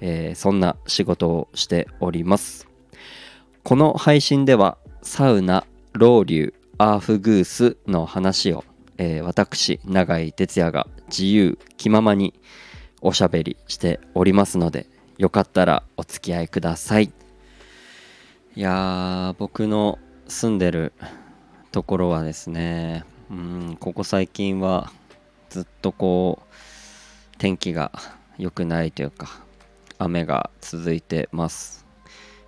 えー、そんな仕事をしております。この配信ではサウナロウリュアーフグースの話を、えー、私永井哲也が自由気ままにおしゃべりしておりますのでよかったらお付き合いください。いや僕の住んでるところはですねうんここ最近はずっとこう天気が良くないというか雨が続いてます、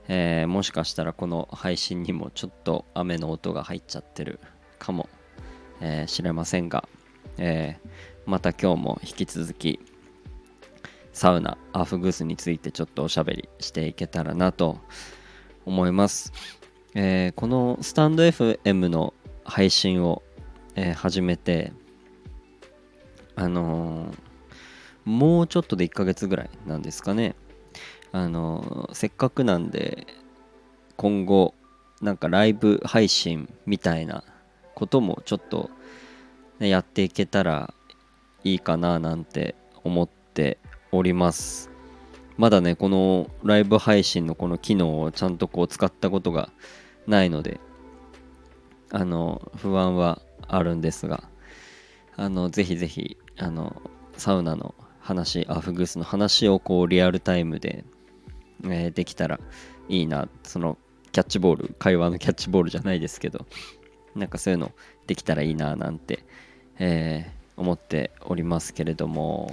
えー、もしかしたらこの配信にもちょっと雨の音が入っちゃってるかも、えー、れませんが、えー、また今日も引き続きサウナアフグースについてちょっとおしゃべりしていけたらなと思います、えー、このスタンド FM の配信を、え、始めてあのーもうちょっとで1ヶ月ぐらいなんですかね。あのせっかくなんで今後なんかライブ配信みたいなこともちょっと、ね、やっていけたらいいかななんて思っております。まだねこのライブ配信のこの機能をちゃんとこう使ったことがないのであの不安はあるんですがあのぜひぜひあのサウナの話アフグースの話をこうリアルタイムで、えー、できたらいいな。そのキャッチボール会話のキャッチボールじゃないですけどなんかそういうのできたらいいななんて、えー、思っておりますけれども、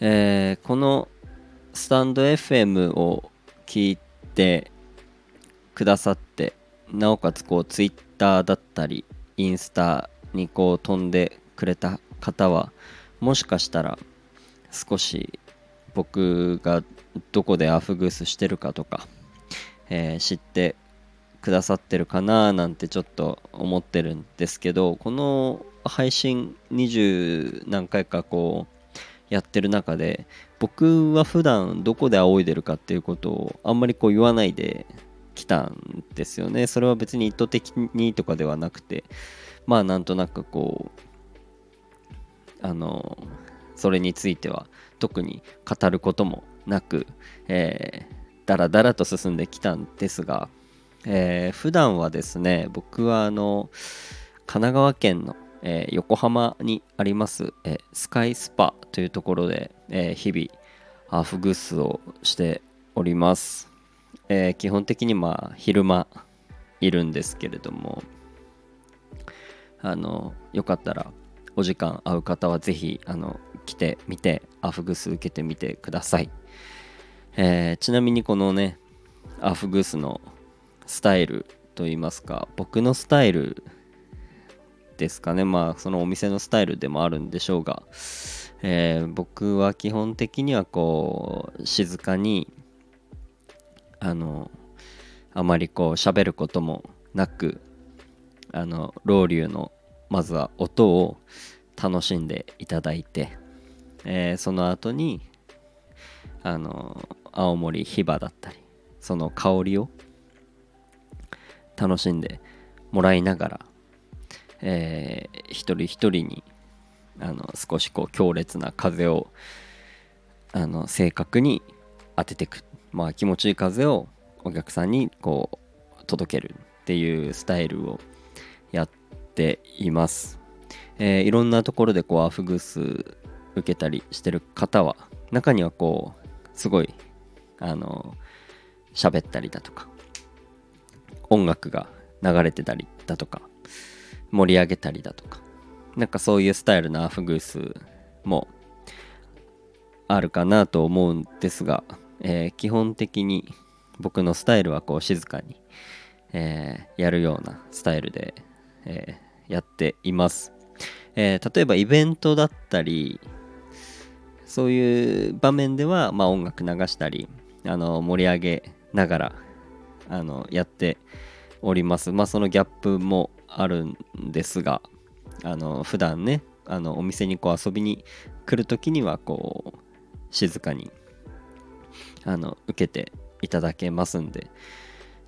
えー、このスタンド FM を聞いてくださってなおかつこう Twitter だったりインスタにこう飛んでくれた方はもしかしたら少し僕がどこでアフグースしてるかとか、えー、知ってくださってるかななんてちょっと思ってるんですけどこの配信20何回かこうやってる中で僕は普段どこで仰いでるかっていうことをあんまりこう言わないできたんですよね。それは別に意図的にとかではなくてまあなんとなくこうあのそれについては特に語ることもなく、えー、だらだらと進んできたんですが、えー、普段はですね僕はあの神奈川県の、えー、横浜にあります、えー、スカイスパというところで、えー、日々アフグースをしております、えー、基本的にまあ昼間いるんですけれどもあのよかったらお時間合う方はぜひあの来てみてアフグス受けてみてください、えー、ちなみにこのねアフグースのスタイルといいますか僕のスタイルですかね。まあそのお店のスタイルでもあるんでしょうが、えー、僕は基本的にはこう静かにあのあまりこう喋ることもなくあのロウリュのまずは音を楽しんでいただいてえー、その後にあの青森ヒバだったりその香りを楽しんでもらいながら、えー、一人一人にあの少しこう強烈な風をあの正確に当ててく、まあ、気持ちいい風をお客さんにこう届けるっていうスタイルをやっています、えー、いろんなところでこうアフグス受けたりしてる方は中にはこうすごいあの喋ったりだとか音楽が流れてたりだとか盛り上げたりだとかなんかそういうスタイルのアフグースもあるかなと思うんですが、えー、基本的に僕のスタイルはこう静かに、えー、やるようなスタイルで、えー、やっています、え例えばイベントだったりそういう場面では、まあ、音楽流したりあの盛り上げながら、あのやっております。まあそのギャップもあるんですがあの普段ねあのお店にこう遊びに来る時にはこう静かにあの受けていただけますんで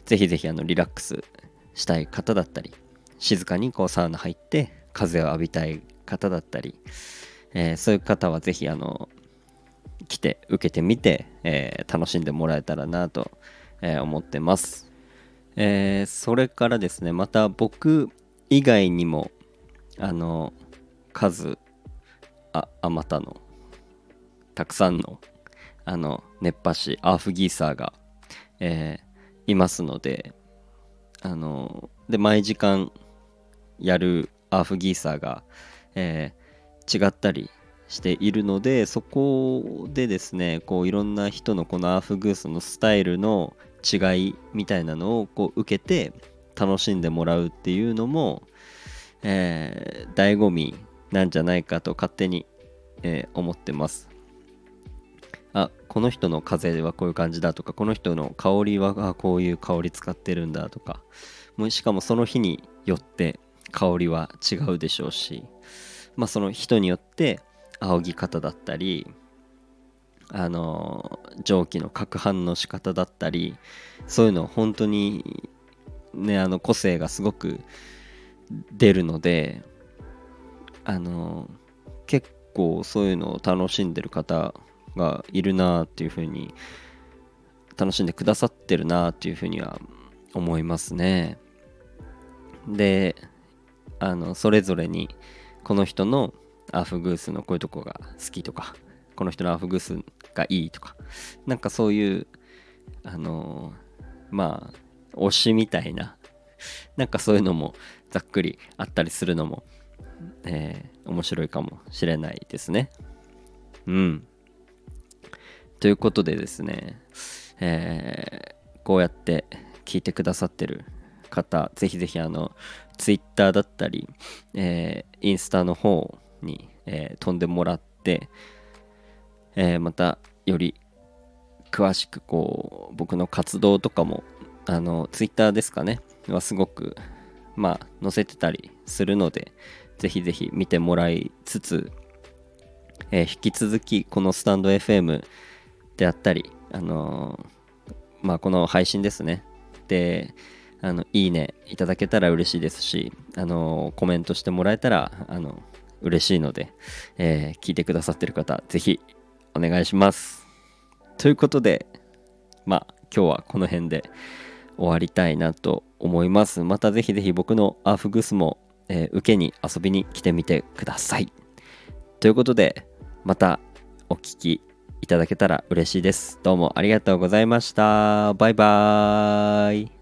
ぜひぜひあのリラックスしたい方だったり静かにこうサウナ入って風を浴びたい方だったり、えー、そういう方はぜひあの来て受けてみて、えー、楽しんでもらえたらなと、えー、思ってます、えそれからですねまた僕以外にもあの数ああまたのたくさんのあの熱波師アーフギーサーが、えー、いますのであので毎時間やるアーフギーサーが、えー、違ったりしているのでそこでですねこういろんな人のこのアーフグースのスタイルの違いみたいなのをこう受けて楽しんでもらうっていうのも、えー、醍醐味なんじゃないかと勝手に、えー、思ってます。あこの人の風はこういう感じだとかこの人の香りはこういう香り使ってるんだとかもうしかもその日によって香りは違うでしょうしまあその人によって仰ぎ方だったりあの蒸気の攪拌の仕方だったりそういうの本当にねあの個性がすごく出るのであの結構そういうのを楽しんでる方がいるなっていうふうに楽しんでくださってるなっていうふうには思いますね。であのそれぞれにこの人のアーフグースのこういうとこが好きとかこの人のアーフグースがいいとかなんかそういうあのまあ推しみたいななんかそういうのもざっくりあったりするのも、えー、面白いかもしれないですね。うん。ということでですね、えー、こうやって聞いてくださってる方、ぜひぜひあの、Twitter だったり、えー、インスタの方に、えー、飛んでもらって、えー、またより詳しくこう僕の活動とかもあの Twitter ですかねはすごくまあ載せてたりするのでぜひぜひ見てもらいつつ、えー、引き続きこのスタンド FM であったり、あのー、まあ、この配信ですね。で、あの、いいねいただけたら嬉しいですし、あのー、コメントしてもらえたら、あの、嬉しいので、えー、聞いてくださってる方、ぜひお願いします。ということで、まあ、今日はこの辺で終わりたいなと思います。またぜひぜひ僕のアーフグスも、えー、受けに遊びに来てみてください。ということで、またお聴きいただけたら嬉しいです。どうもありがとうございました。バイバーイ。